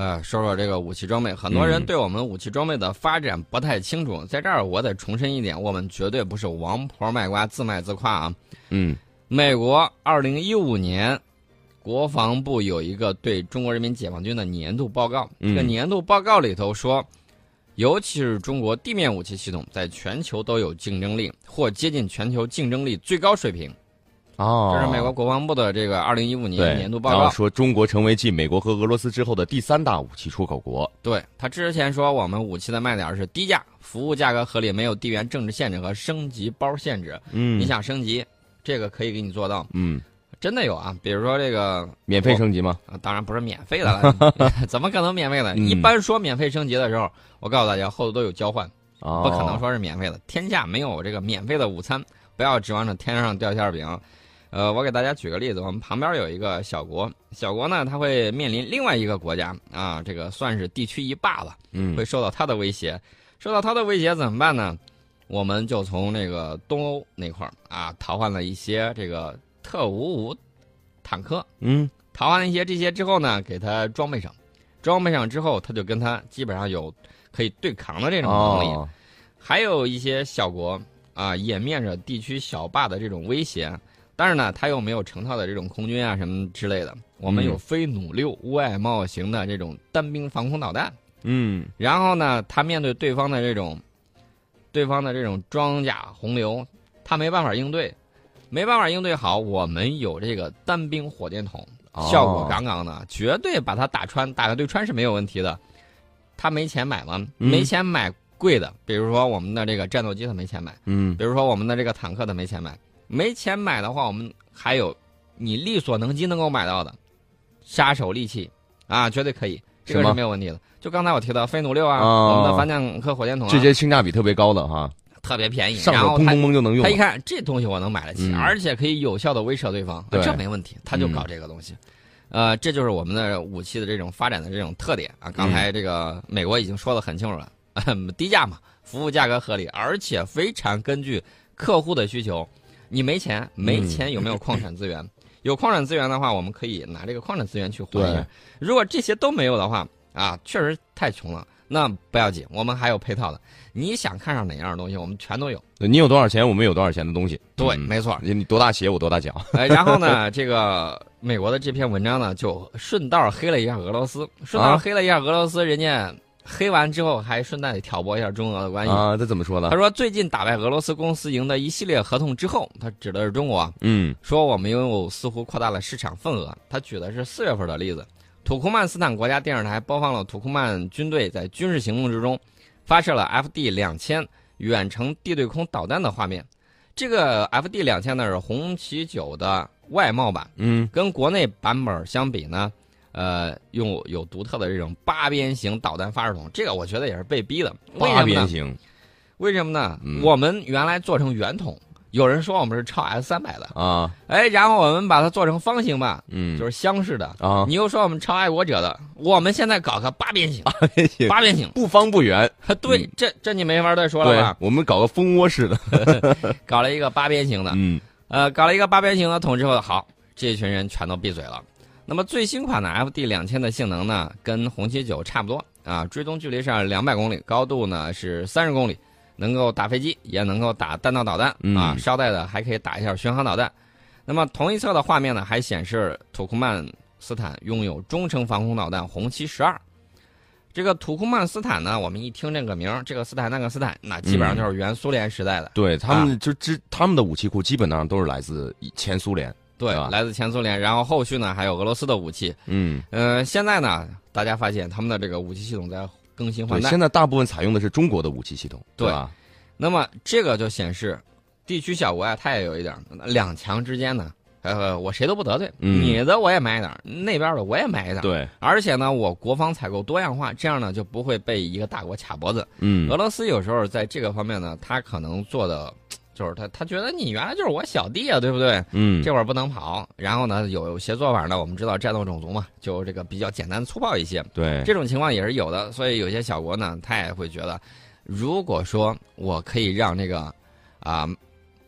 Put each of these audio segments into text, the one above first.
呃，说说这个武器装备，很多人嗯对我们武器装备的发展不太清楚，在这儿我得重申一点，我们绝对不是王婆卖瓜自卖自夸啊。嗯美国二零一五年国防部有一个对中国人民解放军的年度报告，嗯这个年度报告里头说，尤其是中国地面武器系统在全球都有竞争力，或接近全球竞争力最高水平。哦，这是美国国防部的这个二零一五年年度报告。说中国成为继美国和俄罗斯之后的第三大武器出口国。对他之前说我们武器的卖点是低价、服务价格合理、没有地缘政治限制和升级包限制。嗯你想升级，这个可以给你做到，嗯，真的有啊。比如说这个免费升级吗？啊，当然不是免费的了，怎么可能免费的？嗯一般说免费升级的时候，我告诉大家后头都有交换，哦，不可能说是免费的。天下没有这个免费的午餐，不要指望着天上掉馅儿饼。呃，我给大家举个例子，我们旁边有一个小国，小国呢，它会面临另外一个国家啊，这个算是地区一霸吧，嗯会受到它的威胁。受到它的威胁怎么办呢？我们就从那个东欧那块儿啊，淘换了一些这个特五五坦克，嗯淘换了一些这些之后呢，给它装备上，装备上之后，它就跟它基本上有可以对抗的这种能力。哦还有一些小国啊，也面着地区小霸的这种威胁，但是呢，它又没有成套的这种空军啊什么之类的。我们有嗯飞弩六外贸型的这种单兵防空导弹，嗯然后呢，它面对对方的这种，对方的这种装甲洪流，它没办法应对，没办法应对好。我们有这个单兵火箭筒，哦效果杠杠的，绝对把它打穿，打个对穿是没有问题的。他没钱买吗？嗯没钱买贵的，比如说我们的这个战斗机，他没钱买；嗯比如说我们的这个坦克，他没钱买。没钱买的话，我们还有你力所能及能够买到的杀手利器啊，绝对可以，这个是没有问题的。就刚才我提到飞弩六啊，哦我们的反坦克火箭筒、啊，这些性价比特别高的哈，特别便宜，上手砰然后他砰砰就能用他一。看这东西我能买得起，嗯而且可以有效的威慑对方，对这没问题，他就搞这个东西。呃，这就是我们的武器的这种发展的这种特点啊。刚才这个美国已经说的很清楚了，低价嘛，服务价格合理，而且非常根据客户的需求。你没钱，没钱有没有矿产资源？有矿产资源的话，我们可以拿这个矿产资源去换。如果这些都没有的话，啊，确实太穷了。那不要紧，我们还有配套的。你想看上哪样的东西，我们全都有。你有多少钱，我们有多少钱的东西。对，嗯没错。你你多大鞋，我多大脚。哎，然后呢，这个美国的这篇文章呢，就顺道黑了一下俄罗斯，顺道啊黑了一下俄罗斯，人家黑完之后还顺带挑拨一下中俄的关系。啊，他怎么说呢他？说，最近打败俄罗斯公司赢得一系列合同之后，他指的是中国啊，嗯说我们拥有似乎扩大了市场份额。他举的是四月份的例子，土库曼斯坦国家电视台播放了土库曼军队在军事行动之中发射了 FD 两千远程地对空导弹的画面。这个 FD 两千呢是红旗九的外贸版，嗯跟国内版本相比呢，呃，用有独特的这种八边形导弹发射筒，这个我觉得也是被逼的。八？边形为什么呢？嗯我们原来做成圆筒，有人说我们是超 S 三百的，啊，哎，然后我们把它做成方形吧，嗯，就是箱式的。啊，你又说我们超爱国者的，我们现在搞个八边形，八边形八边形，不方不圆。对嗯，这这你没法再说了对吧？，我们搞个蜂窝式的。搞了一个八边形的，嗯呃，搞了一个八边形的桶之后，好，这群人全都闭嘴了。那么最新款的 FD 两千的性能呢，跟红旗九差不多啊，追踪距离是两百公里，高度呢是三十公里，能够打飞机，也能够打弹道导弹、嗯啊，捎带的还可以打一下巡航导弹。那么同一侧的画面呢，还显示土库曼斯坦拥有中程防空导弹红旗十二。这个土库曼斯坦呢，我们一听这个名儿，这个斯坦那个斯坦，那基本上就是原苏联时代的。对他们就之他们的武器库基本上都是来自前苏联。对对，来自前苏联，然后后续呢还有俄罗斯的武器。嗯，呃，现在呢，大家发现他们的这个武器系统在更新换对，代，现在大部分采用的是中国的武器系统，对吧？那么这个就显示地区小国啊，它也有一点儿两强之间呢，呃，我谁都不得罪，嗯你的我也买一点儿，那边的我也买一点。对，而且呢，我国防采购多样化，这样呢就不会被一个大国卡脖子。嗯俄罗斯有时候在这个方面呢，他可能做的就是他他觉得你原来就是我小弟啊，对不对？嗯，这会儿不能跑。然后呢，有些做法呢，我们知道战斗种族嘛，就这个比较简单粗暴一些。对，这种情况也是有的，所以有些小国呢，他也会觉得，如果说我可以让这个啊、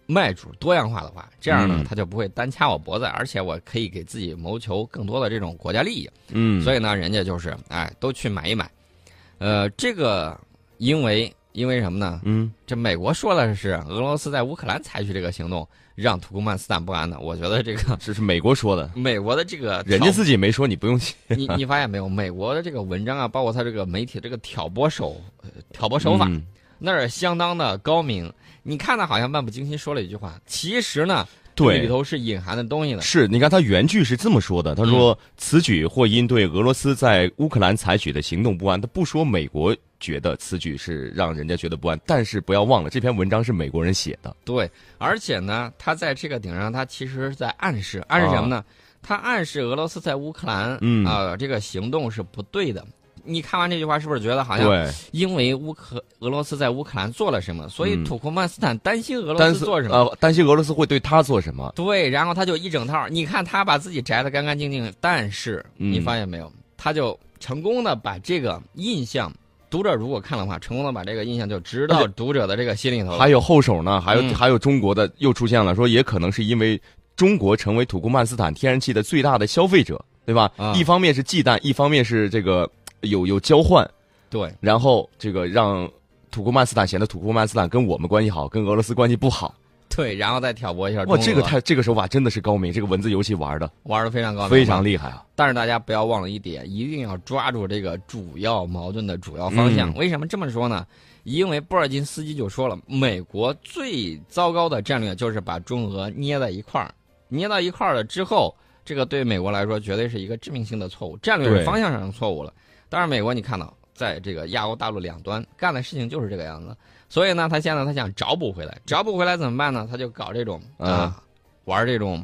卖主多样化的话，这样呢嗯他就不会单掐我脖子，而且我可以给自己谋求更多的这种国家利益。嗯，所以呢，人家就是哎都去买一买。呃，这个因为因为什么呢？嗯，这美国说的是俄罗斯在乌克兰采取这个行动，让土库曼斯坦不安的。我觉得这个 这是美国说的，美国的这个人家自己没说，你不用信。你你发现没有？美国的这个文章啊，包括他这个媒体这个挑拨手、呃挑拨手法，嗯那是相当的高明。你看他好像漫不经心说了一句话，其实呢，这里，头是隐含的东西的。是，你看他原句是这么说的，他嗯说、此举或因对俄罗斯在乌克兰采取的行动不安，他不说美国觉得此举是让人家觉得不安，但是不要忘了这篇文章是美国人写的，对，而且呢，他在这个顶上，他其实是在暗示，暗示什么呢？他暗示俄罗斯在乌克兰，啊嗯啊、这个行动是不对的。你看完这句话，是不是觉得好像对，因为乌克俄罗斯在乌克兰做了什么，所以嗯土库曼斯坦担心俄罗斯做什么？呃，担心俄罗斯会对他做什么？对，然后他就一整套。你看他把自己摘的干干净净，但是嗯你发现没有，他就成功的把这个印象，读者如果看的话，成功的把这个印象就植到读者的这个心里头。还有后手呢，还有、嗯还有中国的又出现了，说也可能是因为中国成为土库曼斯坦天然气的最大的消费者，对吧？啊一方面是忌惮，一方面是这个有有交换，对，然后这个让土库曼斯坦显得土库曼斯坦跟我们关系好，跟俄罗斯关系不好。对，然后再挑拨一下中哇，这个太这个手法真的是高明，这个文字游戏玩的玩的非常高明，非常厉害啊！但是大家不要忘了一点，一定要抓住这个主要矛盾的主要方向。嗯为什么这么说呢？因为波尔津斯基就说了，美国最糟糕的战略就是把中俄捏在一块儿，捏到一块儿了之后，这个对美国来说绝对是一个致命性的错误，战略方向上的错误了。当然，美国你看到在这个亚欧大陆两端干的事情就是这个样子，所以呢，他现在他想找补回来，找补回来怎么办呢？他就搞这种嗯啊，玩这种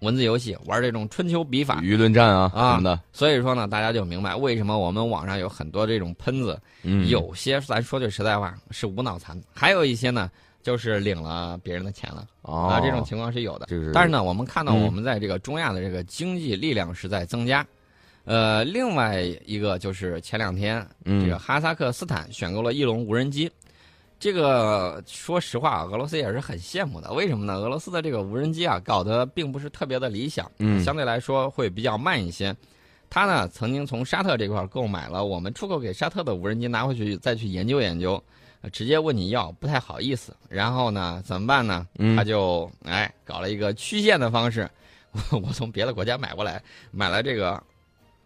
文字游戏，玩这种春秋笔法，舆论战啊啊什么的，所以说呢，大家就明白为什么我们网上有很多这种喷子，嗯，有些咱说句实在话是无脑残，还有一些呢就是领了别人的钱了、哦啊，这种情况是有的。但是呢，我们看到嗯我们在这个中亚的这个经济力量是在增加。呃，另外一个就是前两天嗯这个哈萨克斯坦选购了翼龙无人机，这个说实话，俄罗斯也是很羡慕的。为什么呢？俄罗斯的这个无人机啊，搞得并不是特别的理想，嗯相对来说会比较慢一些。他呢，曾经从沙特这块购买了我们出口给沙特的无人机，拿回去再去研究研究，呃直接问你要，不太好意思。然后呢，怎么办呢？嗯他就哎搞了一个曲线的方式，我 我从别的国家买过来，买了这个，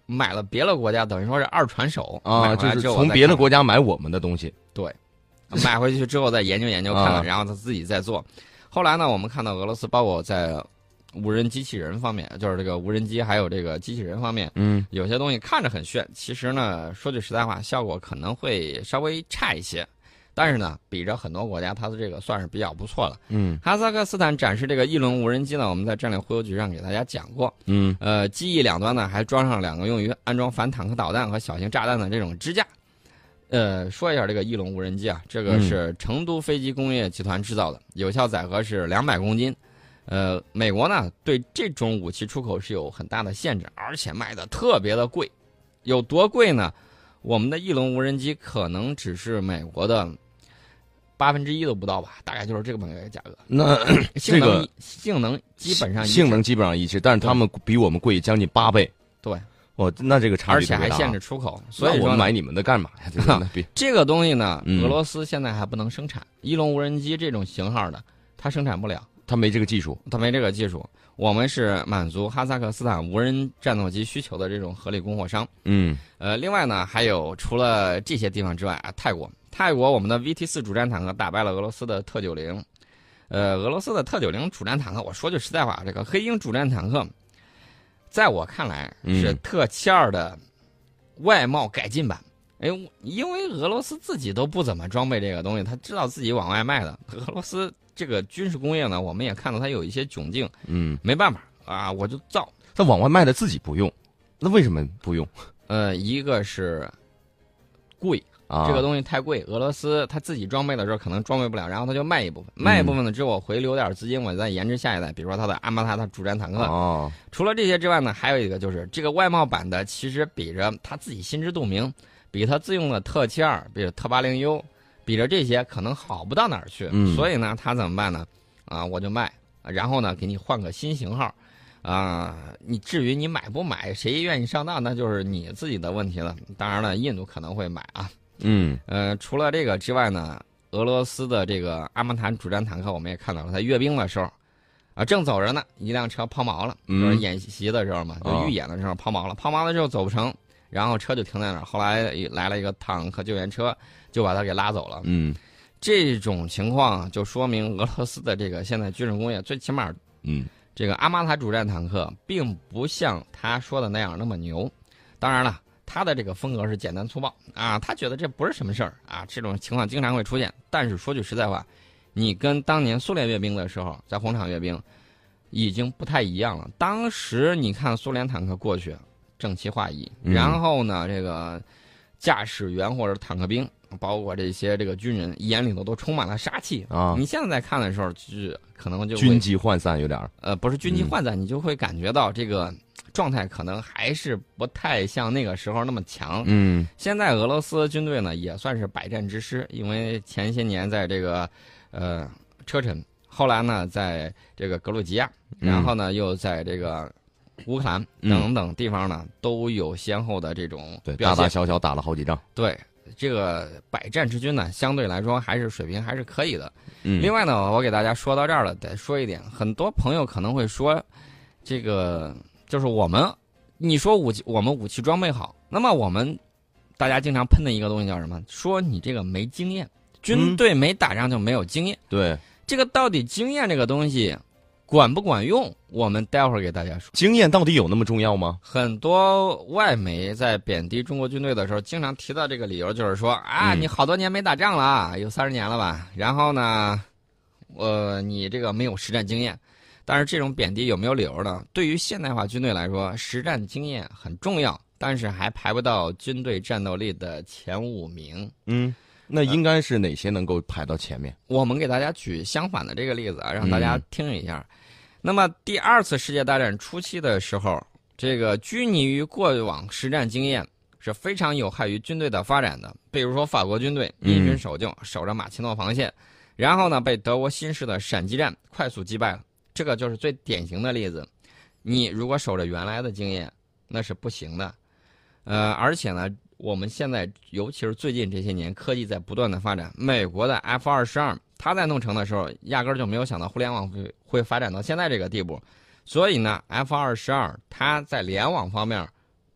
买了别的国家，等于说是二传手啊，就是从别的国家买我们的东西，对买回去之后再研究研究看啊看，然后他自己再做。后来呢，我们看到俄罗斯包括在无人机器人方面，就是这个无人机还有这个机器人方面，嗯有些东西看着很炫，其实呢，说句实在话，效果可能会稍微差一些。但是呢，比着很多国家，它的这个算是比较不错了。嗯哈萨克斯坦展示这个翼龙无人机呢，我们在战略忽悠局上给大家讲过。嗯呃，机翼两端呢还装上两个用于安装反坦克导弹和小型炸弹的这种支架。呃，说一下这个翼龙无人机啊，这个嗯是成都飞机工业集团制造的，有效载荷是两百公斤。呃，美国呢对这种武器出口是有很大的限制，而且卖的特别的贵，有多贵呢？我们的翼龙无人机可能只是美国的八分之一都不到吧，大概就是这么个价格。那性能、这个性能基本上性能基本上一致，但是他们比我们贵将近八倍。对，哦，那这个差而且还限制出口，所以我们买你们的干嘛呀？这个东西呢，嗯俄罗斯现在还不能生产翼龙无人机这种型号的，它生产不了，它没这个技术。它没这个技术。我们是满足哈萨克斯坦无人战斗机需求的这种合理供货商。嗯呃，另外呢，还有除了这些地方之外啊，泰国，泰国我们的 VT 四主战坦克打败了俄罗斯的特九零。呃，俄罗斯的特九零主战坦克，我说句实在话，这个黑鹰主战坦克，在我看来嗯是特七二的外貌改进版。哎，因为俄罗斯自己都不怎么装备这个东西，他知道自己往外卖的。俄罗斯这个军事工业呢，我们也看到它有一些窘境，嗯，没办法啊，我就造。他往外卖的自己不用，那为什么不用呃，一个是贵，啊？这个东西太贵，俄罗斯他自己装备的时候可能装备不了，然后他就卖一部分，卖一部分呢之后我回流点资金，我再研制下一代，比如说他的阿玛塔他主战坦克。哦，除了这些之外呢，还有一个就是这个外贸版的，其实比着他自己心知肚明，比他自用的特七二，比着特八零 U，比着这些可能好不到哪儿去。嗯所以呢，他怎么办呢？啊，我就卖，然后呢给你换个新型号，啊，你至于你买不买，谁愿意上当，那就是你自己的问题了。当然了，印度可能会买啊。嗯。呃，除了这个之外呢，俄罗斯的这个阿曼坦主战坦克，我们也看到了，它阅兵的时候，啊，正走着呢，一辆车抛锚了，嗯。就是演习的时候嘛，就啊预演的时候抛锚了，抛锚了之后走不成，然后车就停在那儿，后来来了一个坦克救援车，就把他给拉走了。嗯。这种情况就说明俄罗斯的这个现在军事工业，最起码嗯。这个阿玛塔主战坦克并不像他说的那样那么牛。当然了，他的这个风格是简单粗暴啊，他觉得这不是什么事儿啊，这种情况经常会出现。但是说句实在话，你跟当年苏联阅兵的时候，在红场阅兵，已经不太一样了。当时你看苏联坦克过去，整齐划一，嗯然后呢，这个驾驶员或者坦克兵，包括这些这个军人，眼里头都充满了杀气。啊，你现在在看的时候，就是可能就军纪涣散有点儿。呃，不是军纪嗯涣散，你就会感觉到这个状态可能还是不太像那个时候那么强。嗯现在俄罗斯军队呢也算是百战之师，因为前些年在这个呃车臣，后来呢在这个格鲁吉亚，嗯然后呢又在这个乌克兰嗯等等地方呢都有先后的这种对，大大。小小打了好几仗。对这个百战之军呢，相对来说还是水平还是可以的。嗯，另外呢，我给大家说到这儿了，得说一点，很多朋友可能会说，这个就是我们，你说武器，我们武器装备好，那么我们大家经常喷的一个东西叫什么？说你这个没经验，军队没打仗就没有经验。对，这个到底经验这个东西管不管用？我们待会儿给大家说。经验到底有那么重要吗？很多外媒在贬低中国军队的时候，经常提到这个理由，就是说啊，嗯你好多年没打仗了啊，有三十年了吧？然后呢，呃，你这个没有实战经验。但是这种贬低有没有理由呢？对于现代化军队来说，实战经验很重要，但是还排不到军队战斗力的前五名。嗯，那应该是哪些能够排到前面？我们给大家举相反的这个例子啊，让大家嗯听一下。那么第二次世界大战初期的时候，这个拘泥于过往实战经验是非常有害于军队的发展的。比如说法国军队嗯守旧，守着马奇诺防线，然后呢被德国新式的闪击战快速击败了。这个就是最典型的例子。你如果守着原来的经验，那是不行的。呃，而且呢，我们现在尤其是最近这些年，科技在不断的发展。美国的 F 二十二，它在弄成的时候，压根儿就没有想到互联网会会发展到现在这个地步。所以呢，F 二十二它在联网方面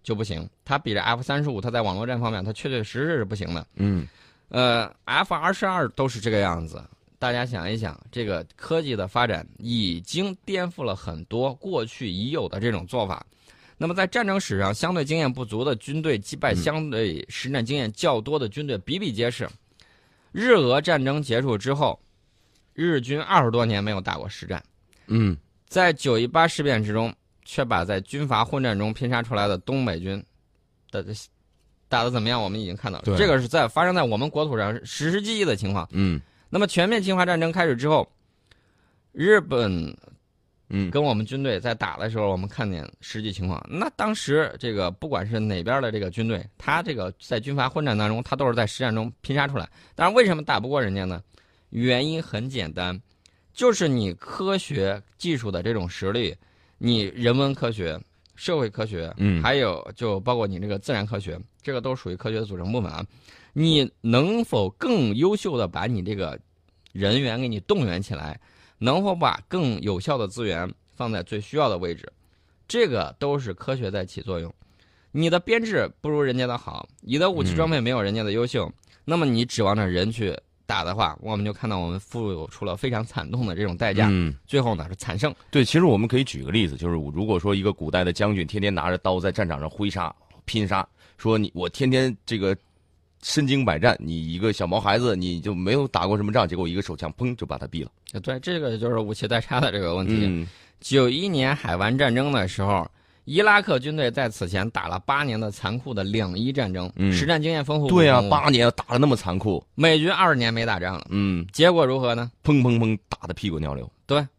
就不行，它比着 F 三十五，它在网络战方面，它确确实实是不行的。嗯呃，F 二十二都是这个样子。大家想一想，这个科技的发展已经颠覆了很多过去已有的这种做法。那么，在战争史上，相对经验不足的军队击败嗯相对实战经验较多的军队比比皆是。日俄战争结束之后，日军二十多年没有打过实战，嗯在九一八事变之中，却把在军阀混战中拼杀出来的东北军的打的怎么样？我们已经看到了，对这个是在发生在我们国土上实实际际的情况。嗯那么全面侵华战争开始之后，日本嗯跟我们军队在打的时候，我们看见实际情况。那当时这个不管是哪边的这个军队，他这个在军阀混战当中，他都是在实战中拼杀出来。但是，为什么打不过人家呢？原因很简单，就是你科学技术的这种实力，你人文科学、社会科学，嗯还有就包括你这个自然科学，这个都属于科学的组成部分啊。你能否更优秀的把你这个人员给你动员起来，能否把更有效的资源放在最需要的位置，这个都是科学在起作用。你的编制不如人家的好，你的武器装备没有人家的优秀，那么你指望着人去打的话，我们就看到我们付出了非常惨痛的这种代价，嗯，最后呢是惨胜。对，其实我们可以举个例子，就是如果说一个古代的将军天天拿着刀在战场上挥杀拼杀，说你我天天这个身经百战，你一个小毛孩子你就没有打过什么仗，结果一个手枪砰就把他毙了。对，这个就是武器代差的这个问题。嗯九一年海湾战争的时候，伊拉克军队在此前打了八年的残酷的两伊战争，嗯实战经验丰富。对啊，八年打的那么残酷，美军二十年没打仗了，嗯，结果如何呢？砰砰砰打的屁滚尿流。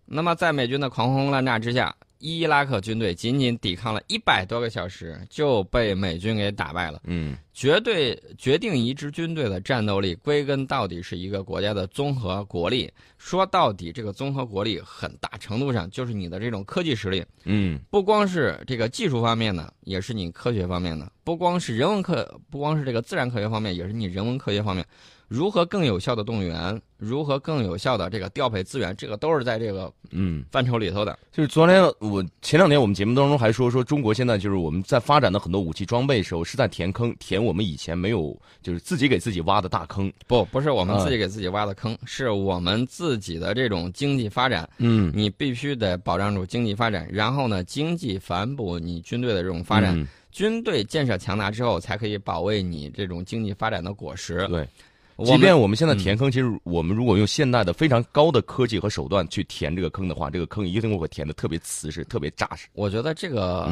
对，那么在美军的狂轰滥炸之下，伊拉克军队仅仅抵抗了一百多个小时，就被美军给打败了。嗯绝对决定一支军队的战斗力，归根到底是一个国家的综合国力。说到底，这个综合国力很大程度上就是你的这种科技实力，嗯不光是这个技术方面的，也是你科学方面的；不光是人文科，不光是这个自然科学方面，也是你人文科学方面。如何更有效的动员，如何更有效的这个调配资源，这个都是在这个嗯，范畴里头的。就是昨天我前两天我们节目当中还说说中国现在就是我们在发展的很多武器装备时候是在填坑，填我们以前没有就是自己给自己挖的大坑。不，不是我们啊自己给自己挖的坑，是我们自己的这种经济发展。嗯你必须得保障住经济发展，然后呢，经济反哺你军队的这种发展。嗯军队建设强大之后，才可以保卫你这种经济发展的果实。对。即便我们现在填坑，其实我们如果用现代的非常高的科技和手段去填这个坑的话，这个坑一定会填的特别瓷实、特别扎实。我觉得这个、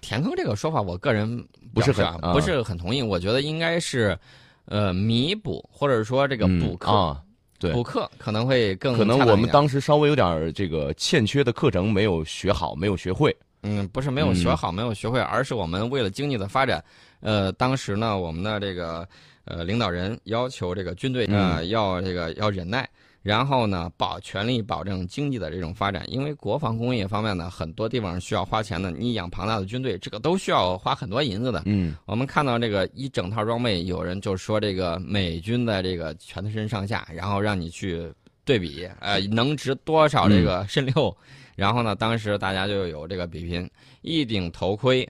填坑这个说法，我个人不是很啊不是很同意。我觉得应该是，呃，弥补或者说这个嗯补课，啊，对补课可能会更可能我们当时稍微有点儿这个欠缺的课程没有学好，没有学会。嗯，不是没有学嗯好，没有学会，而是我们为了经济的发展，呃，当时呢，我们的这个呃领导人要求这个军队嗯。呃要这个要忍耐，然后呢保全力保证经济的这种发展，因为国防工业方面呢，很多地方需要花钱的，你养庞大的军队，这个都需要花很多银子的。嗯。我们看到这个一整套装备，有人就说这个美军的这个全身上下，然后让你去对比，呃，能值多少这个肾六，然后呢，当时大家就有这个比拼，一顶头盔，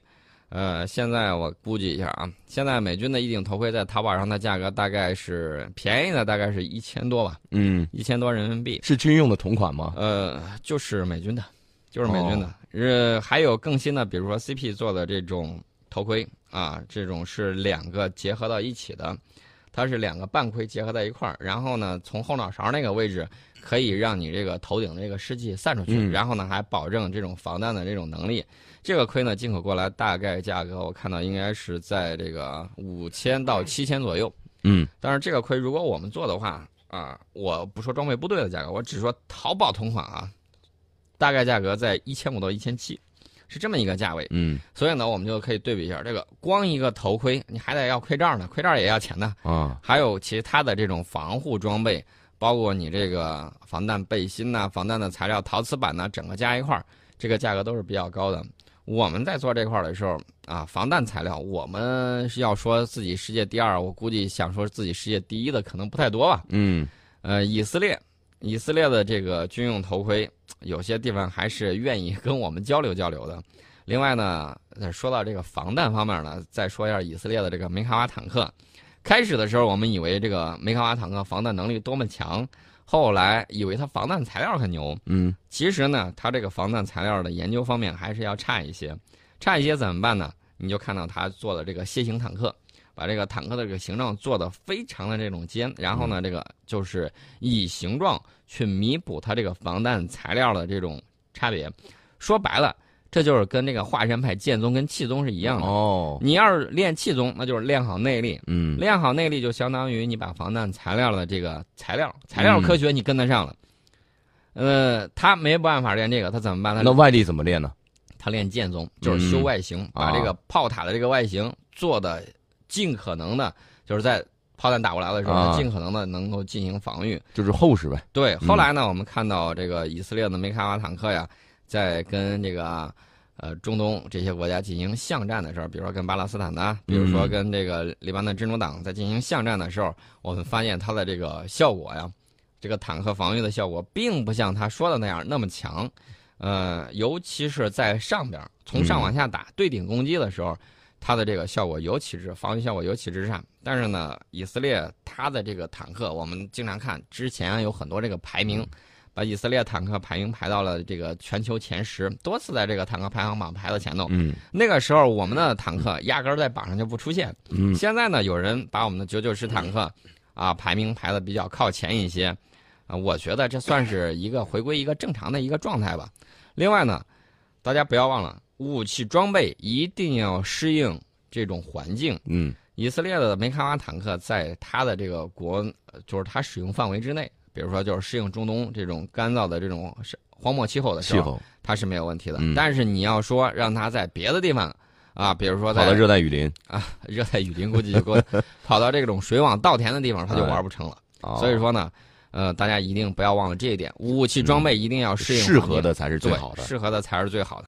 呃，现在我估计一下啊，现在美军的一顶头盔在淘宝上的价格大概是便宜的，大概是一千多吧，嗯，一千多人民币，是军用的同款吗？呃，就是美军的，就是美军的。呃，还有更新的，比如说 CP 做的这种头盔啊，这种是两个结合到一起的，它是两个半盔结合在一块儿，然后呢，从后脑勺那个位置可以让你这个头顶的这个湿气散出去，嗯然后呢还保证这种防弹的这种能力。这个盔呢进口过来大概价格我看到应该是在这个五千到七千左右。嗯但是这个盔如果我们做的话啊，我不说装备部队的价格，我只说淘宝同款啊，大概价格在一千五到一千七，是这么一个价位。嗯所以呢，我们就可以对比一下，这个光一个头盔，你还得要盔罩呢，盔罩也要钱呢，啊 还有其他的这种防护装备，包括你这个防弹背心呐、防弹的材料、陶瓷板呐，整个加一块儿，这个价格都是比较高的。我们在做这块儿的时候啊，防弹材料，我们是要说自己世界第二，我估计想说自己世界第一的可能不太多吧。嗯呃，以色列，以色列的这个军用头盔，有些地方还是愿意跟我们交流交流的。另外呢，呃说到这个防弹方面呢，再说一下以色列的这个梅卡瓦坦克。开始的时候，我们以为这个梅卡瓦坦克防弹能力多么强，后来以为它防弹材料很牛。嗯其实呢，它这个防弹材料的研究方面还是要差一些。差一些怎么办呢？你就看到它做的这个楔形坦克，把这个坦克的这个形状做的非常的这种尖，然后呢，这个就是以形状去弥补它这个防弹材料的这种差别。说白了，这就是跟这个华山派剑宗跟气宗是一样的。哦你要是练气宗，那就是练好内力，嗯练好内力就相当于你把防弹材料的这个材料材料科学你跟得上了。呃，他没办法练这个，他怎么办？呢那外力怎么练呢？他练剑宗，就是修嗯外形，把啊这个炮塔的这个外形做的尽可能的，就是在炮弹打过来的时候，啊尽可能的能够进行防御。就是厚实呗。对，嗯后来呢，我们看到这个以色列的梅卡瓦坦克呀，在跟这个呃中东这些国家进行巷战的时候，比如说跟巴勒斯坦呐，比如说嗯跟这个黎巴嫩真主党在进行巷战的时候，我们发现它的这个效果呀，这个坦克防御的效果，并不像他说的那样那么强。呃，尤其是在上边从上往下打、对顶攻击的时候，它的这个效果尤其是防御效果尤其之差。但是呢，以色列它的这个坦克，我们经常看之前有很多这个排名，把以色列坦克排名排到了这个全球前十，多次在这个坦克排行榜排到前头。嗯那个时候我们的坦克压根儿在榜上就不出现。嗯现在呢，有人把我们的九九式坦克啊排名排的比较靠前一些，啊，我觉得这算是一个回归一个正常的一个状态吧。另外呢，大家不要忘了，武器装备一定要适应这种环境。嗯以色列的梅卡瓦坦克在它的这个国，呃就是它使用范围之内，比如说就是适应中东这种干燥的这种是荒漠气候的时候，气候它是没有问题的。嗯但是你要说让它在别的地方啊，比如说在跑到热带雨林啊热带雨林，估计就够 跑到这种水网稻田的地方，它就玩不成了。啊，所以说呢，呃，大家一定不要忘了这一点，武器装备一定要适应适合的才是最好的。适合的才是最好的。